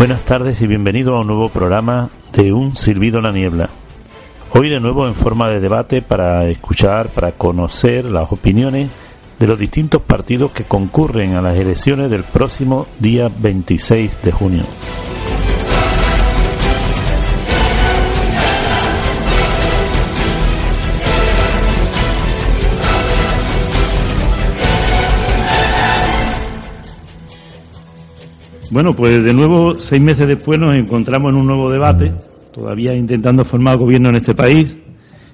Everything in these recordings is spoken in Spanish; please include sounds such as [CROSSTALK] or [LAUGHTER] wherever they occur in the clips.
Buenas tardes y bienvenido a un nuevo programa de Un Silbido en la Niebla. Hoy de nuevo en forma de debate para escuchar, para conocer las opiniones de los distintos partidos que concurren a las elecciones del próximo día 26 de junio. Bueno, pues de nuevo, seis meses después nos encontramos en un nuevo debate, todavía intentando formar gobierno en este país,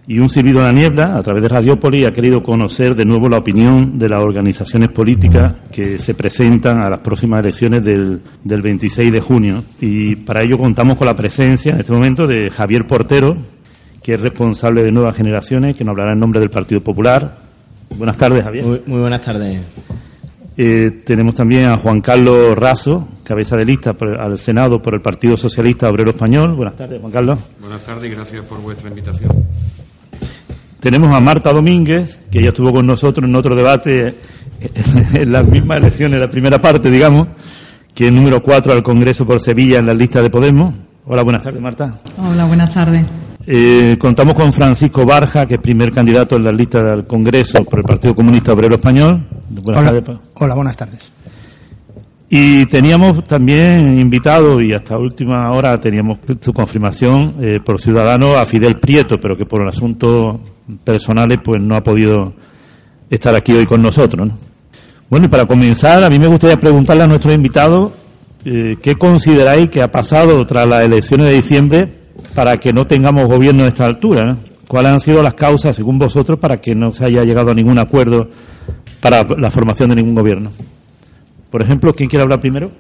y un silbido a la niebla, a través de Radiópolis, ha querido conocer de nuevo la opinión de las organizaciones políticas que se presentan a las próximas elecciones del, del 26 de junio. Y para ello contamos con la presencia en este momento de Javier Portero, que es responsable de Nuevas Generaciones, que nos hablará en nombre del Partido Popular. Buenas tardes, Javier. Muy buenas tardes. Eh, tenemos también a Juan Carlos Razo, cabeza de lista por- al Senado por el Partido Socialista Obrero Español. Buenas tardes, Juan Carlos. Buenas tardes y gracias por vuestra invitación. Tenemos a Marta Domínguez, que ya estuvo con nosotros en otro debate [LAUGHS] en las mismas elecciones, la primera parte, digamos, que es número 4 al Congreso por Sevilla en la lista de Podemos. Hola, buenas tardes, Marta. Hola, buenas tardes. Eh, contamos con Francisco Barja, que es primer candidato en la lista del Congreso por el Partido Comunista Obrero Español. Buenas Hola, tardes, Pa- hola, buenas tardes. Y teníamos también invitado, y hasta última hora teníamos su confirmación eh, por Ciudadanos a Fidel Prieto, pero que por asuntos personales pues no ha podido estar aquí hoy con nosotros. ¿no? Bueno, y para comenzar, a mí me gustaría preguntarle a nuestros invitados eh, qué consideráis que ha pasado tras las elecciones de diciembre para que no tengamos gobierno a esta altura. ¿no? ¿Cuáles han sido las causas, según vosotros, para que no se haya llegado a ningún acuerdo para la formación de ningún gobierno? Por ejemplo, ¿quién quiere hablar primero?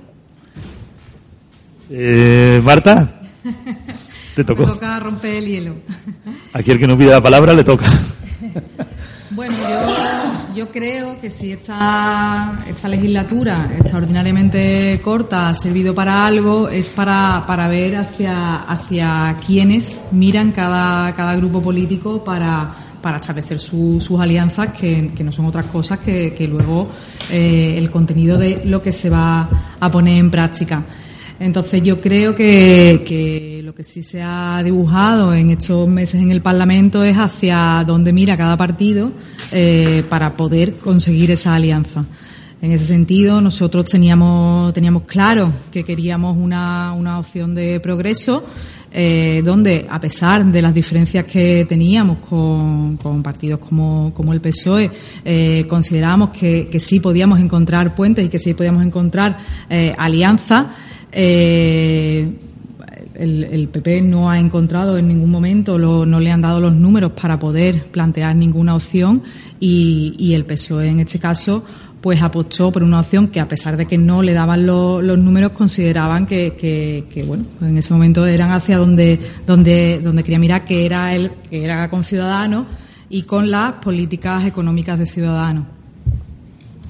Eh, Marta, [LAUGHS] te Me tocó. toca romper el hielo. Aquí el que no pide la palabra le toca. [LAUGHS] Bueno, yo, yo creo que si esta, esta legislatura extraordinariamente corta ha servido para algo, es para, para ver hacia, hacia quiénes miran cada, cada grupo político para, para establecer su- sus alianzas, que, que no son otras cosas que, luego eh, el contenido de lo que se va a poner en práctica. Entonces yo creo que, que lo que sí se ha dibujado en estos meses en el Parlamento es hacia dónde mira cada partido eh, para poder conseguir esa alianza. En ese sentido, nosotros teníamos, teníamos claro que queríamos una, una opción de progreso eh, donde, a pesar de las diferencias que teníamos con, con partidos como, como el PSOE, eh, considerábamos que, que sí podíamos encontrar puentes y que sí podíamos encontrar eh, alianzas. Eh, el, PP no ha encontrado en ningún momento, lo- no le han dado los números para poder plantear ninguna opción y, y el PSOE en este caso pues apostó por una opción que a pesar de que no le daban lo- los números consideraban que, que- que, bueno en ese momento eran hacia donde donde donde quería mirar que era el que era con Ciudadanos y con las políticas económicas de Ciudadanos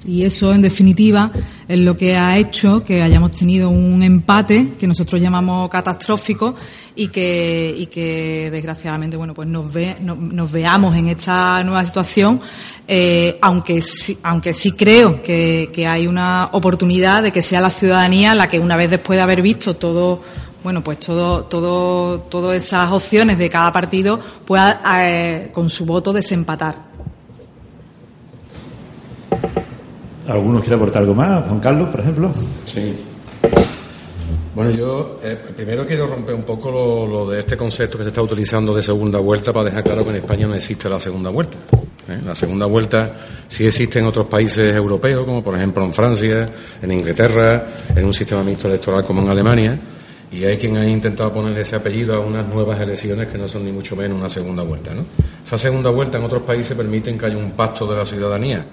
y eso, en definitiva, es lo que ha hecho que hayamos tenido un empate que nosotros llamamos catastrófico y que, y que desgraciadamente, bueno, pues nos, ve, no- nos veamos en esta nueva situación, eh, aunque, sí, aunque sí creo que, que hay una oportunidad de que sea la ciudadanía la que una vez después de haber visto todo bueno, pues todo, todo, todas esas opciones de cada partido pueda, eh, con su voto, desempatar. ¿Alguno quiere aportar algo más? Juan Carlos, por ejemplo. Sí. Bueno, yo eh, primero quiero romper un poco lo, de este concepto que se está utilizando de segunda vuelta para dejar claro que en España no existe la segunda vuelta. ¿eh? La segunda vuelta sí existe en otros países europeos, como por ejemplo en Francia, en Inglaterra, en un sistema mixto electoral como en Alemania, y hay quien ha intentado ponerle ese apellido a unas nuevas elecciones que no son ni mucho menos una segunda vuelta. ¿no? Esa segunda vuelta en otros países permite que haya un pacto de la ciudadanía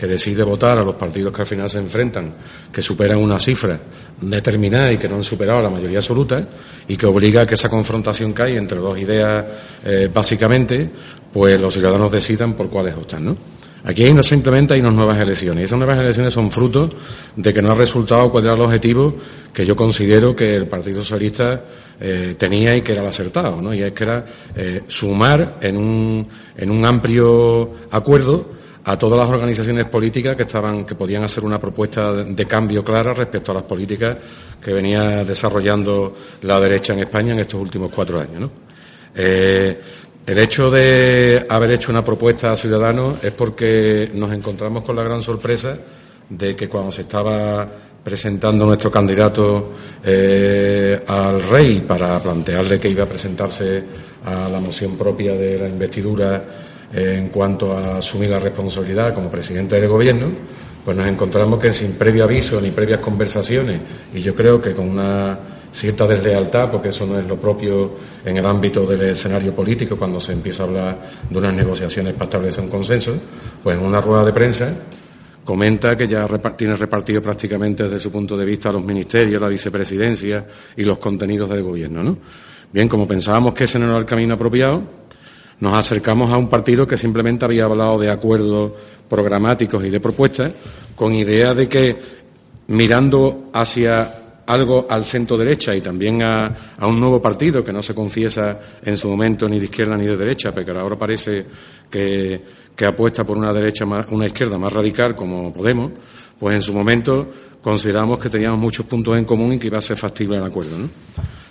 que decide votar a los partidos que al final se enfrentan, que superan una cifra determinada y que no han superado la mayoría absoluta, y que obliga a que esa confrontación que hay entre dos ideas, eh, básicamente, pues los ciudadanos decidan por cuáles optan, ¿no? Aquí hay no simplemente hay unas nuevas elecciones. Y esas nuevas elecciones son fruto de que no ha resultado cuál era el objetivo que yo considero que el Partido Socialista eh, tenía y que era el acertado, ¿no? Y es que era eh, sumar en un, en un amplio acuerdo a todas las organizaciones políticas que estaban, que podían hacer una propuesta de, cambio clara respecto a las políticas que venía desarrollando la derecha en España en estos últimos cuatro años. Eh, el hecho de haber hecho una propuesta a Ciudadanos es porque nos encontramos con la gran sorpresa de que cuando se estaba presentando nuestro candidato eh, al rey para plantearle que iba a presentarse a la moción propia de la investidura en cuanto a asumir la responsabilidad como presidente del Gobierno, pues nos encontramos que sin previo aviso ni previas conversaciones, y yo creo que con una cierta deslealtad, porque eso no es lo propio en el ámbito del escenario político cuando se empieza a hablar de unas negociaciones para establecer un consenso, pues en una rueda de prensa comenta que ya tiene repartido prácticamente desde su punto de vista los ministerios, la vicepresidencia y los contenidos del gobierno, ¿no? Bien, como pensábamos que ese no era el camino apropiado, nos acercamos a un partido que simplemente había hablado de acuerdos programáticos y de propuestas, con idea de que mirando hacia algo al centro derecha y también a, un nuevo partido que no se confiesa en su momento ni de izquierda ni de derecha, pero ahora parece que, que apuesta por una derecha una izquierda más radical como Podemos, pues en su momento consideramos que teníamos muchos puntos en común y que iba a ser factible el acuerdo.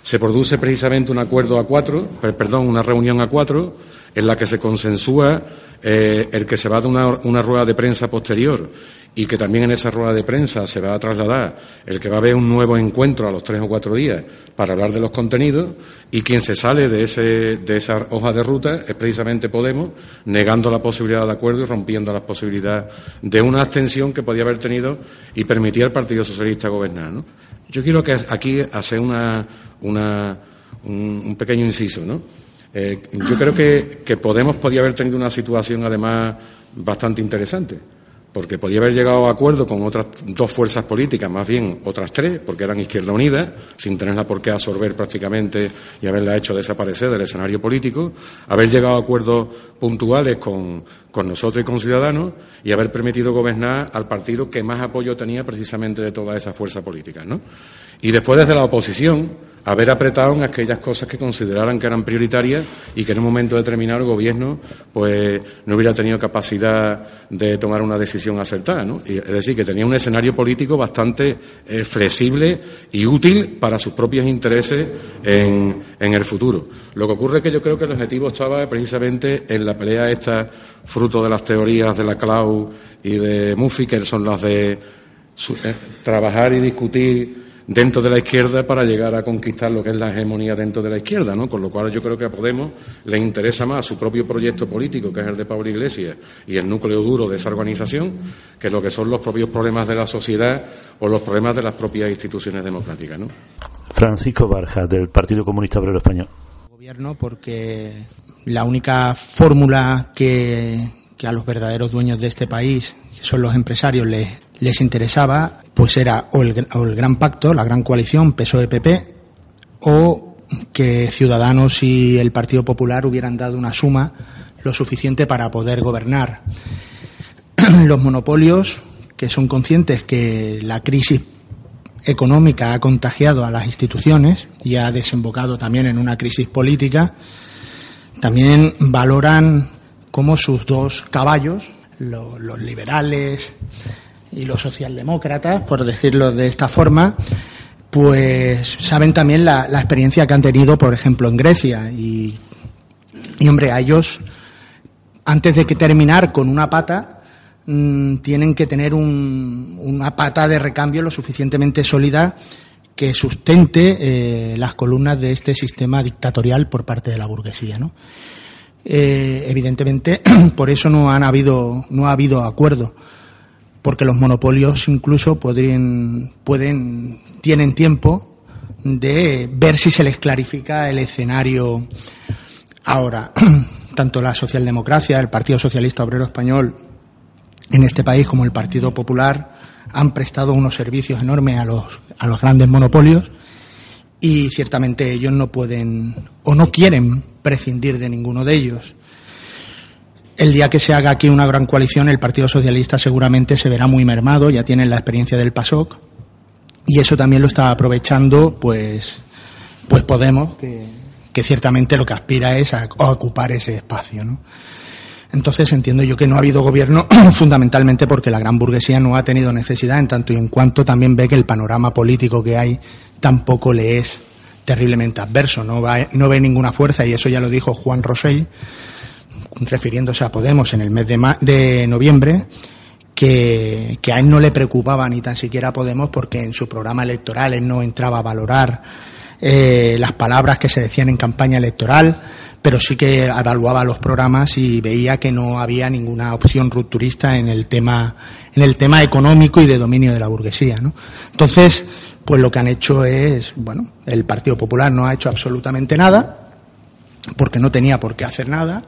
Se produce precisamente un acuerdo a cuatro, perdón, una reunión a cuatro en la que se consensúa eh, el que se va a dar una, rueda de prensa posterior y que también en esa rueda de prensa se va a trasladar el que va a haber un nuevo encuentro a los tres o cuatro días para hablar de los contenidos y quien se sale de, ese, de esa hoja de ruta es precisamente Podemos, negando la posibilidad de acuerdo y rompiendo la posibilidad de una abstención que podía haber tenido y permitía al Partido Socialista gobernar. Yo quiero que aquí hacer una, una, un, un pequeño inciso, ¿no? Eh, yo creo que, Podemos podía haber tenido una situación, además, bastante interesante porque podía haber llegado a acuerdo con otras dos fuerzas políticas, más bien otras tres, porque eran Izquierda Unida, sin tenerla por qué absorber prácticamente y haberla hecho desaparecer del escenario político, haber llegado a acuerdos puntuales con, con nosotros y con Ciudadanos y haber permitido gobernar al partido que más apoyo tenía precisamente de todas esas fuerzas políticas, ¿no? Y después desde la oposición haber apretado en aquellas cosas que consideraran que eran prioritarias y que en un momento determinado el gobierno pues no hubiera tenido capacidad de tomar una decisión acertada, ¿no? es decir, que tenía un escenario político bastante eh, flexible y útil para sus propios intereses en, en, el futuro. Lo que ocurre es que yo creo que el objetivo estaba precisamente en la pelea esta fruto de las teorías de la Clau y de Muffy, que son las de eh, trabajar y discutir dentro de la izquierda para llegar a conquistar lo que es la hegemonía dentro de la izquierda, ¿no? Con lo cual yo creo que a Podemos le interesa más su propio proyecto político, que es el de Pablo Iglesias, y el núcleo duro de esa organización, que lo que son los propios problemas de la sociedad o los problemas de las propias instituciones democráticas, ¿no? Francisco Barja, del Partido Comunista Obrero Español. Gobierno porque la única fórmula que, a los verdaderos dueños de este país, que son los empresarios, les, les interesaba, pues era o el, gran pacto, la gran coalición PSOE-PP, o que Ciudadanos y el Partido Popular hubieran dado una suma lo suficiente para poder gobernar. [CLEARS THROAT] Los monopolios, que son conscientes que la crisis económica ha contagiado a las instituciones y ha desembocado también en una crisis política, también valoran como sus dos caballos, los liberales y los socialdemócratas, por decirlo de esta forma, pues saben también la, experiencia que han tenido, por ejemplo, en Grecia. Y, y hombre, a ellos, antes de que terminar con una pata, mm, tienen que tener un, una pata de recambio lo suficientemente sólida que sustente eh, las columnas de este sistema dictatorial por parte de la burguesía, ¿no? Eh, evidentemente, [CLEARS THROAT] por eso no han habido, no ha habido acuerdo, porque los monopolios incluso podrían, pueden, tienen tiempo de ver si se les clarifica el escenario ahora. [CLEARS THROAT] Tanto la socialdemocracia, el Partido Socialista Obrero Español en este país como el Partido Popular han prestado unos servicios enormes a los, a los grandes monopolios y ciertamente ellos no pueden o no quieren prescindir de ninguno de ellos. El día que se haga aquí una gran coalición, el Partido Socialista seguramente se verá muy mermado, ya tienen la experiencia del PASOK, y eso también lo está aprovechando, pues, pues Podemos, que, que ciertamente lo que aspira es a, ocupar ese espacio, ¿no? Entonces entiendo yo que no ha habido gobierno [CLEARS THROAT] fundamentalmente porque la gran burguesía no ha tenido necesidad en tanto y en cuanto también ve que el panorama político que hay tampoco le es terriblemente adverso, no, ve ninguna fuerza y eso ya lo dijo Juan Rosell refiriéndose a Podemos en el mes de, de noviembre que, que, a él no le preocupaba ni tan siquiera a Podemos porque en su programa electoral él no entraba a valorar eh, las palabras que se decían en campaña electoral pero sí que evaluaba los programas y veía que no había ninguna opción rupturista en el tema, en el tema económico y de dominio de la burguesía, ¿no? Entonces, pues lo que han hecho es, bueno, el Partido Popular no ha hecho absolutamente nada, porque no tenía por qué hacer nada.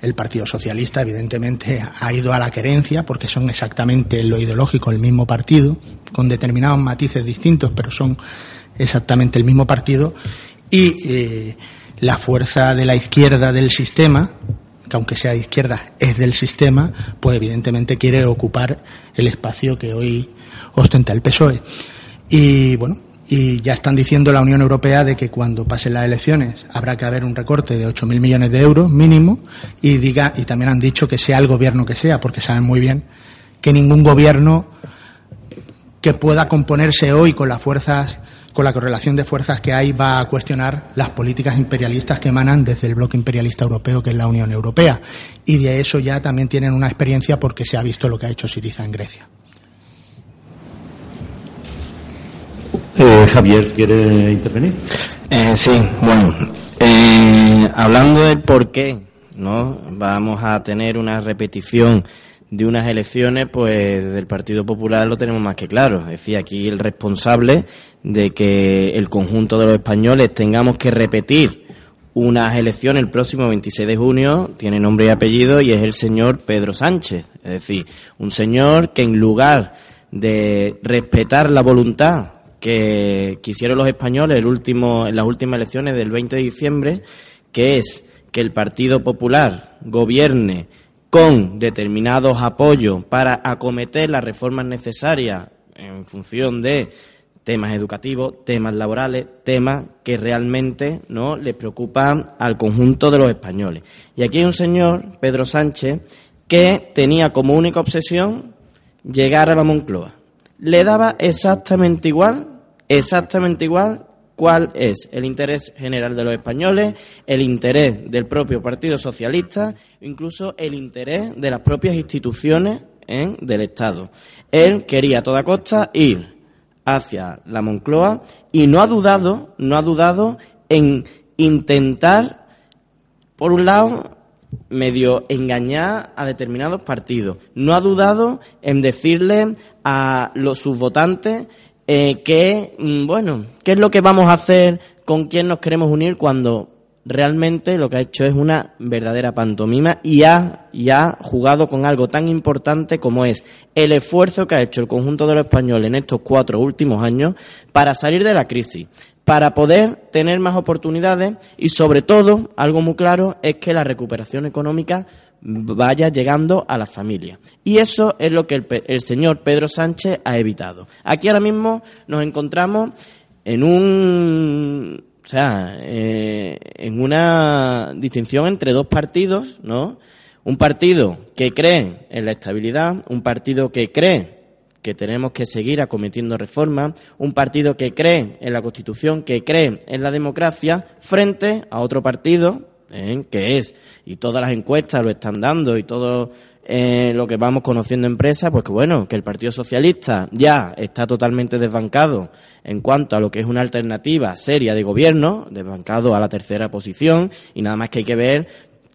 El Partido Socialista, evidentemente, ha ido a la querencia, porque son exactamente lo ideológico el mismo partido, con determinados matices distintos, pero son exactamente el mismo partido. Y eh, la fuerza de la izquierda del sistema, que aunque sea de izquierda es del sistema, pues evidentemente quiere ocupar el espacio que hoy ostenta el PSOE. Y bueno, y ya están diciendo la Unión Europea de que cuando pasen las elecciones habrá que haber un recorte de 8.000 millones de euros mínimo y diga y también han dicho que sea el gobierno que sea, porque saben muy bien que ningún gobierno que pueda componerse hoy con las fuerzas con la correlación de fuerzas que hay, va a cuestionar las políticas imperialistas que emanan desde el bloque imperialista europeo, que es la Unión Europea. Y de eso ya también tienen una experiencia porque se ha visto lo que ha hecho Siriza en Grecia. Eh, Javier, ¿quiere intervenir? Eh, sí, bueno, eh, hablando del por qué, ¿no? Vamos a tener una repetición de unas elecciones, pues del Partido Popular lo tenemos más que claro. Es decir, aquí el responsable de que el conjunto de los españoles tengamos que repetir unas elecciones el próximo 26 de junio tiene nombre y apellido y es el señor Pedro Sánchez. Es decir, un señor que en lugar de respetar la voluntad que quisieron los españoles el último, en las últimas elecciones del 20 de diciembre, que es que el Partido Popular gobierne con determinados apoyos para acometer las reformas necesarias en función de temas educativos, temas laborales, temas que realmente no les preocupan al conjunto de los españoles. Y aquí hay un señor, Pedro Sánchez, que tenía como única obsesión llegar a la Moncloa. Le daba exactamente igual, exactamente igual cuál es el interés general de los españoles, el interés del propio Partido Socialista, incluso el interés de las propias instituciones ¿eh? del Estado. Él quería a toda costa ir hacia la Moncloa y no ha dudado, no ha dudado en intentar, por un lado, medio engañar a determinados partidos. No ha dudado en decirle a sus votantes eh, que, mm, bueno, ¿qué es lo que vamos a hacer? ¿Con quién nos queremos unir cuando realmente lo que ha hecho es una verdadera pantomima y ha, y ha jugado con algo tan importante como es el esfuerzo que ha hecho el conjunto de los españoles en estos cuatro últimos años para salir de la crisis, para poder tener más oportunidades y sobre todo, algo muy claro, es que la recuperación económica vaya llegando a las familias. Y eso es lo que el, señor Pedro Sánchez ha evitado. Aquí ahora mismo nos encontramos en un o sea, eh, en una distinción entre dos partidos, ¿no? Un partido que cree en la estabilidad, un partido que cree que tenemos que seguir acometiendo reformas, un partido que cree en la Constitución, que cree en la democracia, frente a otro partido ¿eh? que es, y todas las encuestas lo están dando y todo eh, lo que vamos conociendo en prensa, pues que bueno, que el Partido Socialista ya está totalmente desbancado en cuanto a lo que es una alternativa seria de gobierno, desbancado a la tercera posición, y nada más que hay que ver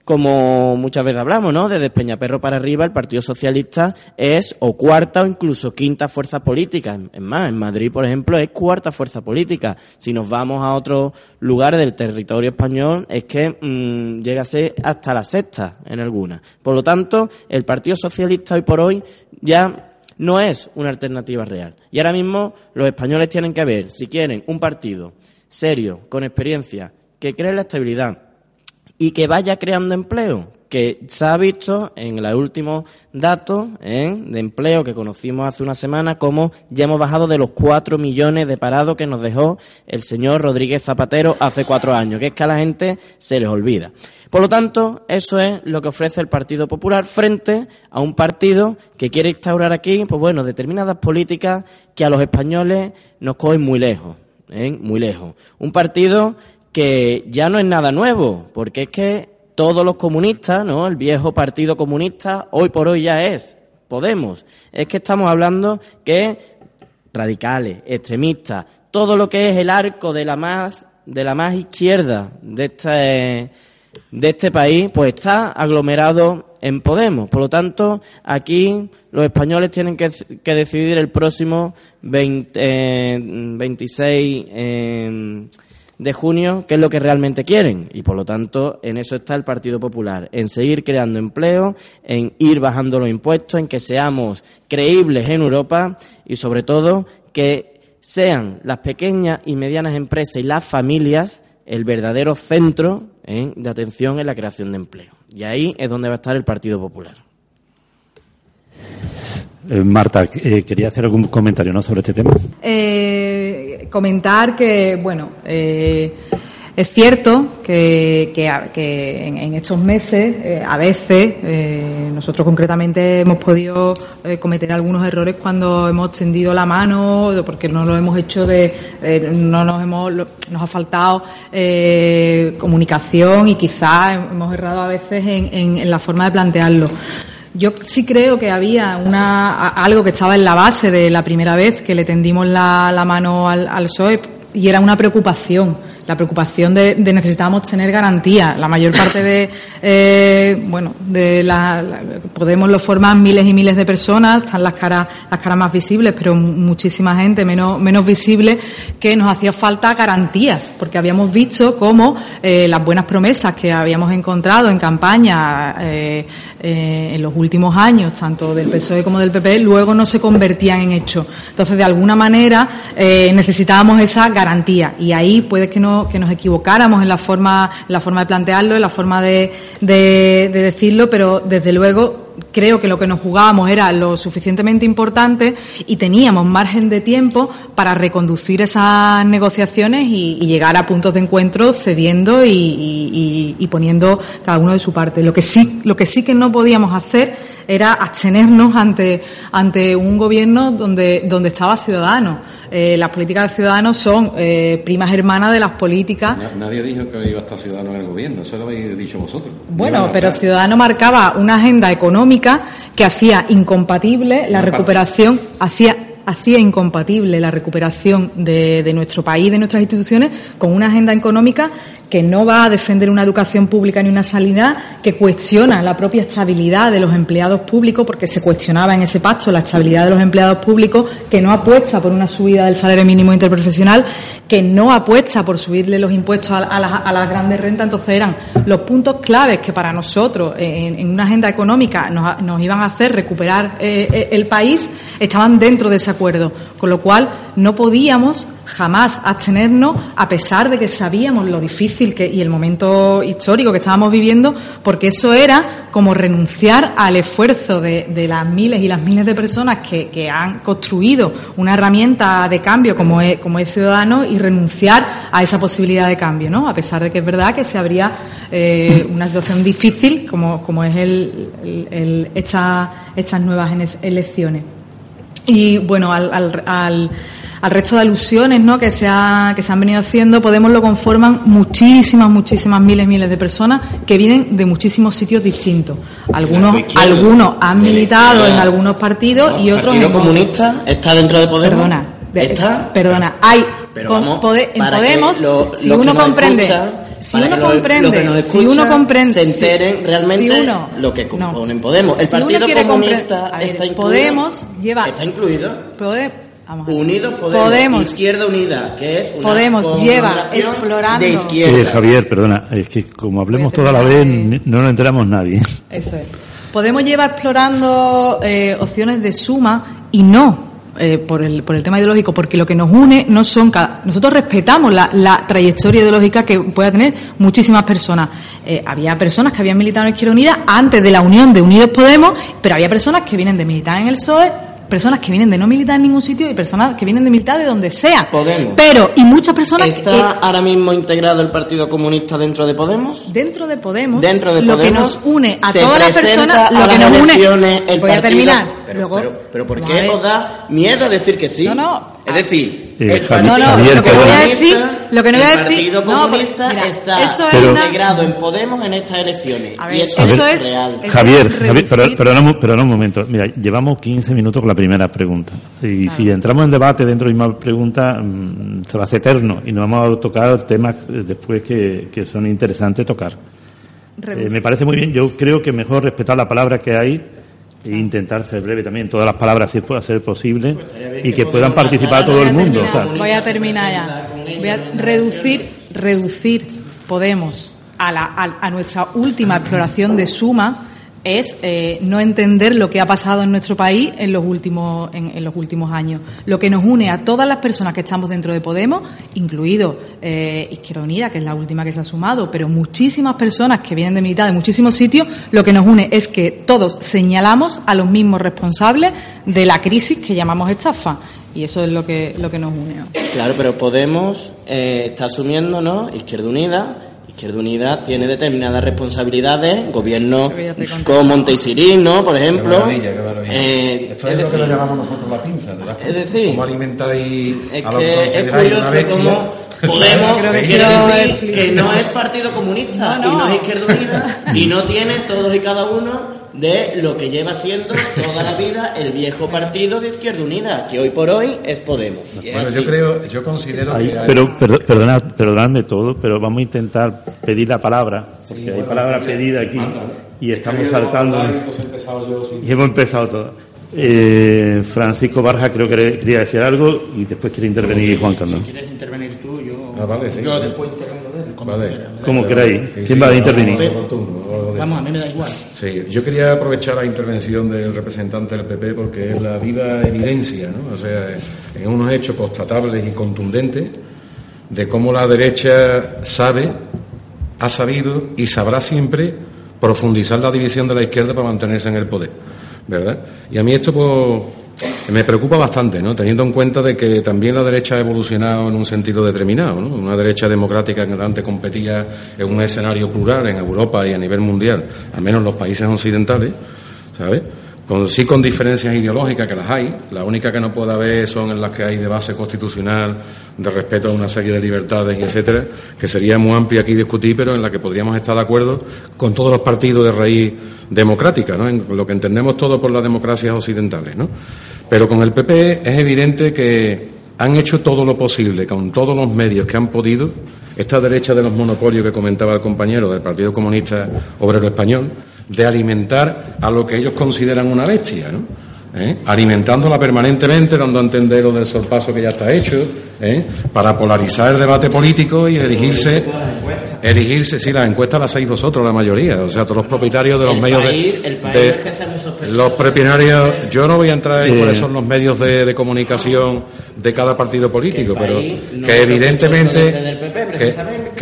como muchas veces hablamos, ¿no? Desde Peñaperro para arriba, el Partido Socialista es o cuarta o incluso quinta fuerza política. Es más, en Madrid, por ejemplo, es cuarta fuerza política. Si nos vamos a otros lugares del territorio español, es que mm, llega a ser hasta la sexta en algunas. Por lo tanto, el Partido Socialista hoy por hoy ya no es una alternativa real. Y ahora mismo los españoles tienen que ver si quieren un partido serio, con experiencia, que cree la estabilidad, y que vaya creando empleo, que se ha visto en los últimos datos ¿eh? de empleo que conocimos hace una semana como ya hemos bajado de los cuatro millones de parados que nos dejó el señor Rodríguez Zapatero hace cuatro años, que es que a la gente se les olvida. Por lo tanto, eso es lo que ofrece el Partido Popular frente a un partido que quiere instaurar aquí, pues bueno, determinadas políticas que a los españoles nos cogen muy lejos, ¿eh? muy lejos. Un partido que ya no es nada nuevo, porque es que todos los comunistas, ¿no? El viejo partido comunista, hoy por hoy ya es Podemos. Es que estamos hablando que radicales, extremistas, todo lo que es el arco de la más, de la más izquierda de este, de este país, pues está aglomerado en Podemos. Por lo tanto, aquí los españoles tienen que, decidir el próximo 20, 26 eh, de junio qué es lo que realmente quieren. Y por lo tanto, en eso está el Partido Popular, en seguir creando empleo, en ir bajando los impuestos, en que seamos creíbles en Europa y sobre todo que sean las pequeñas y medianas empresas y las familias el verdadero centro ¿eh? de atención en la creación de empleo. Y ahí es donde va a estar el Partido Popular. Eh, Marta, eh, quería hacer algún comentario ¿no? sobre este tema. Eh, comentar que, bueno, es cierto que, que, en, estos meses, a veces, nosotros concretamente hemos podido cometer algunos errores cuando hemos tendido la mano, porque no lo hemos hecho de, no nos hemos, nos ha faltado comunicación y quizás hemos errado a veces en la forma de plantearlo. Yo sí creo que había una, algo que estaba en la base de la primera vez que le tendimos la, mano al, al PSOE y era una preocupación la preocupación de, de necesitábamos tener garantía. La mayor parte de, [LAUGHS] eh, bueno, de la, Podemos lo forman miles y miles de personas, están las caras, las caras más visibles, pero muchísima gente menos, menos visible, que nos hacía falta garantías, porque habíamos visto cómo eh, las buenas promesas que habíamos encontrado en campaña eh, eh, en los últimos años, tanto del PSOE como del PP, luego no se convertían en hechos. Entonces, de alguna manera, eh, necesitábamos esa garantía. Y ahí puede que no que nos equivocáramos en la forma, la forma de plantearlo, en la forma de, de, de decirlo, pero desde luego creo que lo que nos jugábamos era lo suficientemente importante y teníamos margen de tiempo para reconducir esas negociaciones y, llegar a puntos de encuentro cediendo y, y, poniendo cada uno de su parte. Lo que sí, lo que sí que no podíamos hacer era abstenernos ante, ante un gobierno donde, donde estaba Ciudadanos. Eh, las políticas de Ciudadanos son eh, primas hermanas de las políticas. Nadie dijo que iba a estar Ciudadanos en el gobierno, eso lo habéis dicho vosotros. Bueno, pero Ciudadanos marcaba una agenda económica que hacía incompatible la recuperación, hacía hacía incompatible la recuperación de, de, nuestro país, de nuestras instituciones, con una agenda económica que no va a defender una educación pública ni una sanidad, que cuestiona la propia estabilidad de los empleados públicos, porque se cuestionaba en ese pacto la estabilidad de los empleados públicos, que no apuesta por una subida del salario mínimo interprofesional, que no apuesta por subirle los impuestos a, las, grandes rentas. Entonces eran los puntos claves que para nosotros, en, una agenda económica, nos, iban a hacer recuperar eh, eh, el país, estaban dentro de ese acuerdo. Con lo cual, no podíamos jamás abstenernos, a pesar de que sabíamos lo difícil que, y el momento histórico que estábamos viviendo, porque eso era como renunciar al esfuerzo de, de las miles y las miles de personas que, que, han construido una herramienta de cambio como es, como es Ciudadano y renunciar a esa posibilidad de cambio, ¿no? A pesar de que es verdad que se habría eh, una situación difícil como, como es el, el, esta, estas nuevas elecciones. Y bueno, al, al al resto de alusiones ¿no? que, se ha, que se han venido haciendo, Podemos lo conforman muchísimas, muchísimas miles, miles de personas que vienen de muchísimos sitios distintos. Algunos, algunos han militado en algunos partidos y otros en comunista está dentro de Podemos. Perdona, perdona, hay en Podemos, si uno comprende si uno comprende, si uno comprende, se enteren realmente lo que componen Podemos. El Partido Comunista está incluido. Podemos lleva está incluido. Unidos Podemos, Izquierda Unida, que es una Podemos lleva explorando. De izquierda. Javier, perdona, es que como hablemos toda la vez no nos enteramos nadie. [LAUGHS] Eso es. Podemos lleva explorando eh, opciones de suma y no eh, por, el, por el tema ideológico, porque lo que nos une no son cada... Nosotros respetamos la, la trayectoria ideológica que pueda tener muchísimas personas. Eh, había personas que habían militado en Izquierda Unida antes de la unión de Unidos Podemos, pero había personas que vienen de militar en el PSOE personas que vienen de no militar en ningún sitio y personas que vienen de militar de donde sea. Podemos. Pero, y muchas personas ¿Está ahora mismo integrado el Partido Comunista dentro de Podemos? Dentro de Podemos. Dentro de Lo que nos une a todas las personas, lo que nos une. El voy a terminar. Pero, pero, pero, ¿por qué os da miedo decir que sí? No, no. Es decir, eh, el no, no, lo que voy a decir, lo que no voy a decir, Partido Comunista no, mira, está eso es integrado en Podemos en estas elecciones. A ver, y eso, eso es, real. Javier, Javier pero, pero, pero, un momento. Mira, llevamos 15 minutos con la primera pregunta. Y si entramos en debate dentro de una pregunta, mmm, se va a hacer eterno. Y nos vamos a tocar temas eh, después que, que son interesantes tocar. Eh, me parece muy bien. Yo creo que mejor respetar la palabra que hay e intentar ser breve también, todas las palabras si puede ser posible y que puedan participar todo el mundo. Voy a terminar ya. Voy a reducir, reducir Podemos a, la, a nuestra última exploración de suma es eh, no entender lo que ha pasado en nuestro país en los últimos en, los últimos años. Lo que nos une a todas las personas que estamos dentro de Podemos, incluido eh, Izquierda Unida, que es la última que se ha sumado, pero muchísimas personas que vienen de militar de muchísimos sitios, lo que nos une es que todos señalamos a los mismos responsables de la crisis que llamamos estafa. Y eso es lo que, lo que nos une. Claro, pero Podemos eh, está asumiendo, ¿no? Izquierda Unida Izquierda Unida tiene determinadas responsabilidades, gobierno como Montesirín, ¿no? Por ejemplo. Qué eh, Esto es, es decir, lo que le llamamos nosotros la pinza, ¿verdad? Es decir, ¿cómo alimentáis es a que es curioso cómo [LAUGHS] Podemos que, decir que no es Partido Comunista y no es Izquierda Unida y no tiene todos y cada uno de lo que lleva siendo toda la vida el viejo partido de Izquierda Unida, que hoy por hoy es Podemos. bueno, yo creo, yo considero que... Pero, perdonad, perdonadme todo, pero vamos a intentar pedir la palabra, porque hay palabra pedida aquí, y estamos saltando... Y hemos empezado todo. Eh, Francisco Barja creo que quería decir algo y después quiere intervenir Juan Carlos. Si quieres intervenir tú, yo, ah, vale, sí. yo después intervengo. Como, vale. como queráis. ¿Quién va a intervenir? Vamos, a mí me da igual. Sí, yo quería aprovechar la intervención del representante del PP porque es la viva evidencia, ¿no? O sea, en unos hechos constatables y contundentes de cómo la derecha sabe, ha sabido y sabrá siempre profundizar la división de la izquierda para mantenerse en el poder. ¿verdad? Y a mí esto pues, me preocupa bastante, ¿no? Teniendo en cuenta de que también la derecha ha evolucionado en un sentido determinado, ¿no? Una derecha democrática que antes competía en un escenario plural en Europa y a nivel mundial, al menos en los países occidentales, ¿sabes? con, sí con diferencias ideológicas que las hay, la única que no puede haber son en las que hay de base constitucional, de respeto a una serie de libertades y etcétera, que sería muy amplia aquí discutir, pero en la que podríamos estar de acuerdo con todos los partidos de raíz democrática, ¿no? en lo que entendemos todos por las democracias occidentales. ¿no? Pero con el PP es evidente que han hecho todo lo posible, con todos los medios que han podido, esta derecha de los monopolios que comentaba el compañero del Partido Comunista Obrero Español, de alimentar a lo que ellos consideran una bestia, ¿no? ¿Eh? alimentándola permanentemente, dando a entender lo del sorpaso que ya está hecho, ¿eh? para polarizar el debate político y erigirse, erigirse, sí, las encuestas las hacéis vosotros, la mayoría, o sea, todos los propietarios de los medios de, los propietarios, yo no voy a entrar en cuáles son los medios de, comunicación de cada partido político, pero que evidentemente, que,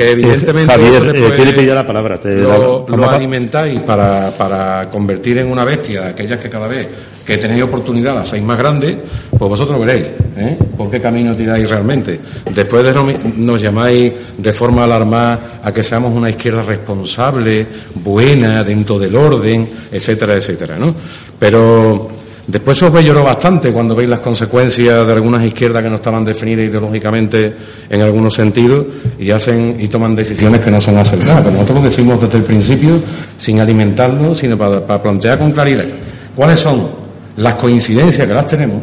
evidentemente Javier, eh, que la palabra, lo, lo alimentáis para, para convertir en una bestia aquellas que cada vez que tenéis oportunidad las seis más grandes, pues vosotros veréis ¿eh? por qué camino tiráis realmente. Después de nos llamáis de forma alarmada a que seamos una izquierda responsable, buena, dentro del orden, etcétera, etcétera, ¿no? Pero Después os lloró bastante cuando veis las consecuencias de algunas izquierdas que no estaban definidas ideológicamente en algunos sentidos y hacen y toman decisiones que no son acertadas. Nosotros lo decimos desde el principio sin alimentarnos, sino para, plantear con claridad cuáles son las coincidencias que las tenemos,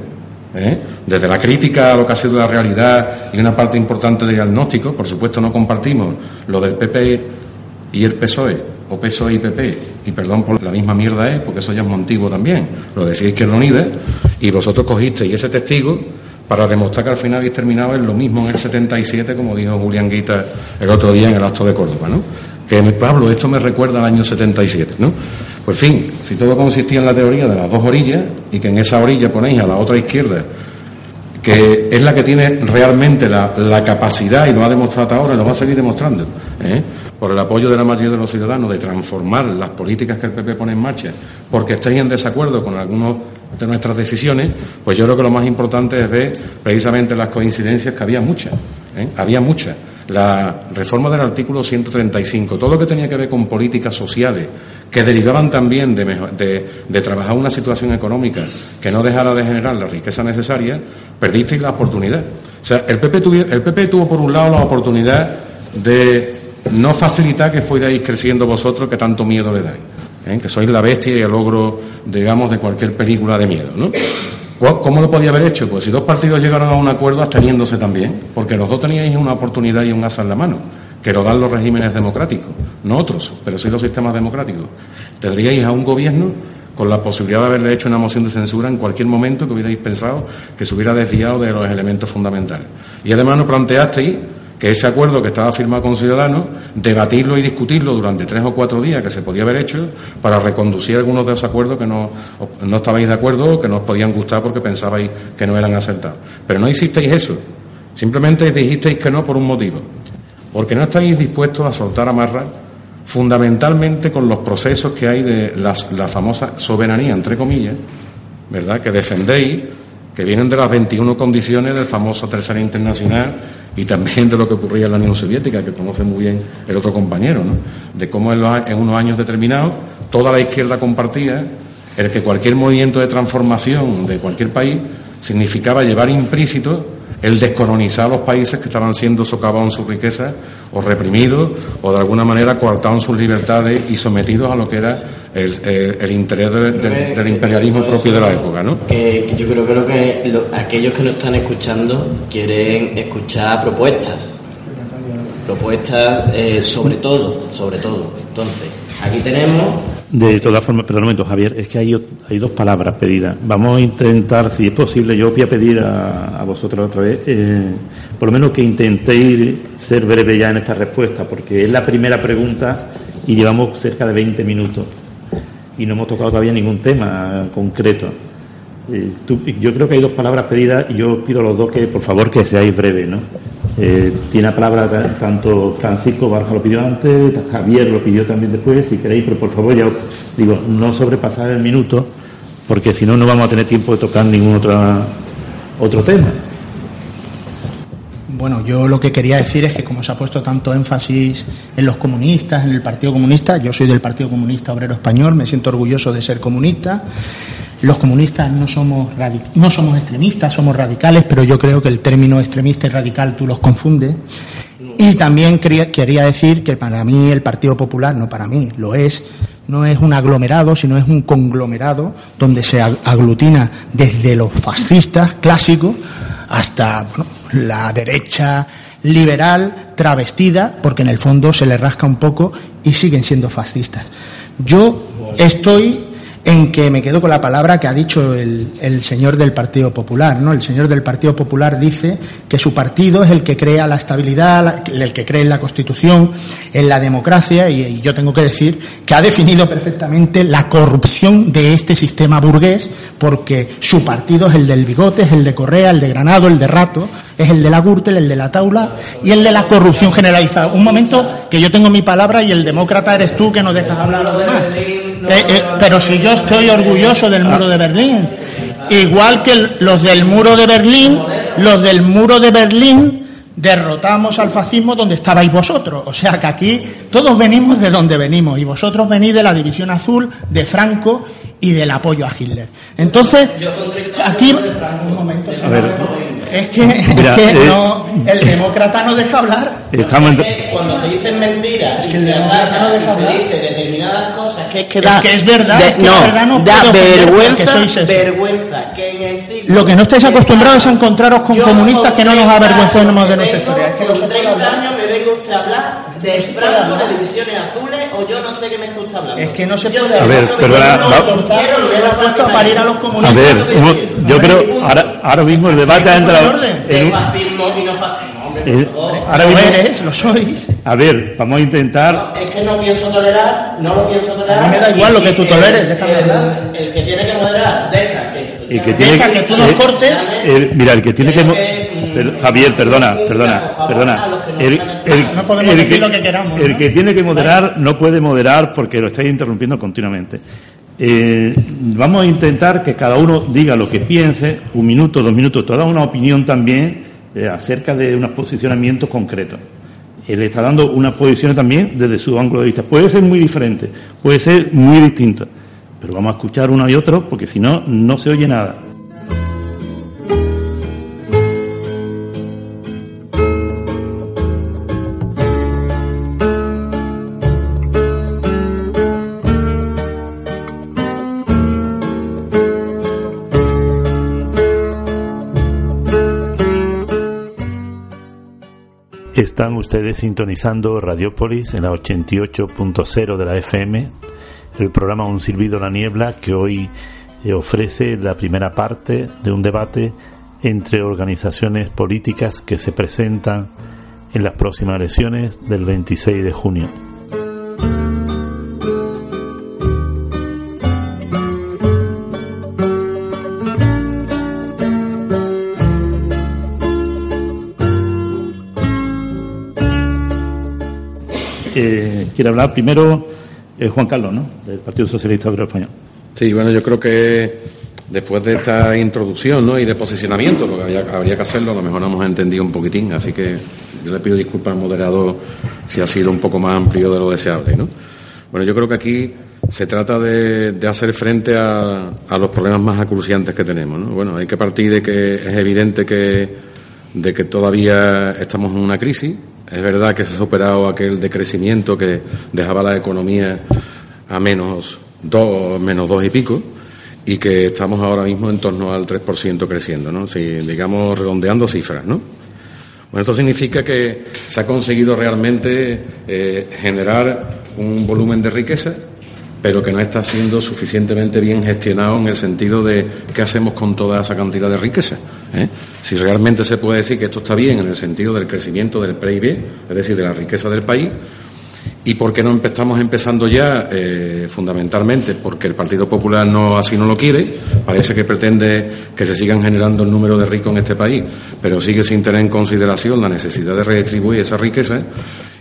¿eh? desde la crítica a lo que ha sido la realidad y una parte importante del diagnóstico. Por supuesto, no compartimos lo del PP y el PSOE o PSOE y PP, y perdón por la misma mierda es, porque eso ya es motivo también, lo decís que Unida, y vosotros cogisteis ese testigo para demostrar que al final habéis terminado en lo mismo en el 77, como dijo Julián Guita el otro día en el acto de Córdoba, ¿no? Que Pablo, esto me recuerda al año 77, ¿no? Pues fin, si todo consistía en la teoría de las dos orillas, y que en esa orilla ponéis a la otra izquierda que es la que tiene realmente la, capacidad, y lo ha demostrado ahora, y lo va a seguir demostrando, ¿eh? Por el apoyo de la mayoría de los ciudadanos, de transformar las políticas que el PP pone en marcha, porque estéis en desacuerdo con algunas de nuestras decisiones, pues yo creo que lo más importante es ver precisamente las coincidencias, que había muchas, ¿eh? había muchas la reforma del artículo 135, todo lo que tenía que ver con políticas sociales, que derivaban también de, de, trabajar una situación económica que no dejara de generar la riqueza necesaria, perdisteis la oportunidad. O sea, el PP, el PP tuvo por un lado la oportunidad de no facilitar que fuerais creciendo vosotros que tanto miedo le dais, ¿eh? que sois la bestia y el ogro, digamos, de cualquier película de miedo, ¿no? ¿Cómo lo podía haber hecho? Pues si dos partidos llegaron a un acuerdo absteniéndose también, porque los dos teníais una oportunidad y un asa en la mano, que lo dan los regímenes democráticos, no otros, pero sí los sistemas democráticos. Tendríais a un gobierno con la posibilidad de haberle hecho una moción de censura en cualquier momento que hubierais pensado que se hubiera desviado de los elementos fundamentales. Y además no planteasteis que ese acuerdo que estaba firmado con Ciudadanos, debatirlo y discutirlo durante tres o cuatro días que se podía haber hecho para reconducir algunos de esos acuerdos que no, no estabais de acuerdo o que no os podían gustar porque pensabais que no eran acertados. Pero no hicisteis eso. Simplemente dijisteis que no por un motivo. Porque no estáis dispuestos a soltar amarras fundamentalmente con los procesos que hay de la famosa soberanía, entre comillas, ¿verdad? Que defendéis que vienen de las 21 condiciones del famoso Tercera Internacional y también de lo que ocurría en la Unión Soviética, que conoce muy bien el otro compañero, ¿no? de cómo en, en unos años determinados toda la izquierda compartía el que cualquier movimiento de transformación de cualquier país significaba llevar implícito el descolonizar los países que estaban siendo socavados en su riqueza o reprimidos o de alguna manera coartados en sus libertades y sometidos a lo que era el, interés del imperialismo propio de la época, ¿no? Que, yo creo, que aquellos que nos están escuchando quieren escuchar propuestas, propuestas eh, sobre todo, sobre todo. Entonces, aquí tenemos de todas formas, perdón un momento, Javier, es que hay, hay dos palabras pedidas. Vamos a intentar, si es posible, yo voy a pedir a, vosotros otra vez, eh, por lo menos que intentéis ser breve ya en esta respuesta, porque es la primera pregunta y llevamos cerca de 20 minutos y no hemos tocado todavía ningún tema concreto. Eh, yo creo que hay dos palabras pedidas y yo pido a los dos que, por favor, que seáis breves, ¿no? Eh, tiene la palabra tanto Francisco Barja lo pidió antes, Javier lo pidió también después, si queréis, pero por favor, ya digo, no sobrepasar el minuto, porque si no, no vamos a tener tiempo de tocar ningún otro, otro tema. Bueno, yo lo que quería decir es que como se ha puesto tanto énfasis en los comunistas, en el Partido Comunista, yo soy del Partido Comunista Obrero Español, me siento orgulloso de ser comunista. Los comunistas no somos, no somos extremistas, somos radicales, pero yo creo que el término extremista y radical tú los confundes. Y también quería decir que para mí el Partido Popular, no para mí, lo es, no es un aglomerado, sino es un conglomerado donde se aglutina desde los fascistas clásicos hasta la derecha liberal travestida, porque en el fondo se le rasca un poco y siguen siendo fascistas. Yo estoy en que me quedo con la palabra que ha dicho el, señor del Partido Popular, ¿no? El señor del Partido Popular dice que su partido es el que crea la estabilidad, el que cree en la Constitución, en la democracia, y, yo tengo que decir que ha definido perfectamente la corrupción de este sistema burgués, porque su partido es el del bigote, es el de Correa, el de Granado, el de Rato, es el de la Gürtel, el de la Taula y el de la corrupción generalizada. Un momento que yo tengo mi palabra y el demócrata eres tú que no dejas hablar a los demás. Eh, eh, pero si yo estoy orgulloso del muro de Berlín, igual que los del muro de Berlín, los del muro de Berlín derrotamos al fascismo donde estabais vosotros. O sea que aquí todos venimos de donde venimos y vosotros venís de la División Azul, de Franco y del apoyo a Hitler. Entonces, aquí, un momento, es que, es que eh, no, el demócrata no deja hablar. Estamos Cuando se dicen mentiras Es que y el se demócrata no deja se hablar. dice determinadas cosas que es que Es da que es verdad, de- es que no, es verdad, no da vergüenza sois eso. vergüenza que en el siglo Lo que no estáis acostumbrados es a encontraros con comunistas que no nos 30 avergoncemos años de nuestra historia. Es que se puede 30 hablar. años me vengo usted a hablar de Franco, de divisiones azules o yo no sé qué me está usted hablando. Es que no se puede A ver, puesto a parte parir a los A comunistas. ver, un- yo creo, ahora, ahora mismo el debate ha entrado en de un- fascismo y no fascismo, hombre, por eh, favor. ahora mismo, eres, lo sois. a ver, vamos a intentar, Es que no pienso tolerar, no lo pienso tolerar. A mí me da igual lo que tú el- toleres, déjame el, el que tiene que moderar, deja que se- el que Deja tiene que tú nos eh, cortes. eh, mira, el que tiene que, Per- Javier, perdona, perdona, perdona, el, el- No podemos el decir lo que queramos, el que tiene que moderar no puede moderar porque lo estáis interrumpiendo continuamente. Eh, vamos a intentar que cada uno diga lo que piense, un minuto, dos minutos, toda una opinión también eh, acerca de unos posicionamientos concretos. Él está dando unas posiciones también desde su ángulo de vista. Puede ser muy diferente, puede ser muy distinto, pero vamos a escuchar uno y otro porque si no, no se oye nada. Están ustedes sintonizando Radiopolis en la 88.0 de la FM, el programa Un Silbido la Niebla que hoy eh, ofrece la primera parte de un debate entre organizaciones políticas que se presentan en las próximas elecciones del 26 de junio. Quiere hablar primero eh, Juan Carlos, ¿no? Del Partido Socialista Obrero Español. Sí, bueno, yo creo que después de esta introducción ¿no? y de posicionamiento, porque habría, habría que hacerlo, a lo mejor no hemos entendido un poquitín, así que yo le pido disculpas al moderador si ha sido un poco más amplio de lo deseable. ¿no? Bueno, yo creo que aquí se trata de, de hacer frente a, a los problemas más acuciantes que tenemos. ¿no? Bueno, hay que partir de que es evidente que, de que todavía estamos en una crisis. Es verdad que se ha superado aquel decrecimiento que dejaba la economía a menos dos, menos dos y pico, y que estamos ahora mismo en torno al 3% creciendo, ¿no? Si, digamos, redondeando cifras, ¿no? Bueno, esto significa que se ha conseguido realmente eh, generar un volumen de riqueza, pero que no está siendo suficientemente bien gestionado en el sentido de qué hacemos con toda esa cantidad de riqueza. ¿eh? Si realmente se puede decir que esto está bien en el sentido del crecimiento del PIB, es decir, de la riqueza del país, ¿Y por qué no estamos empezando ya, eh, fundamentalmente? Porque el Partido Popular no así no lo quiere. Parece que pretende que se sigan generando el número de ricos en este país, pero sigue sin tener en consideración la necesidad de redistribuir esa riqueza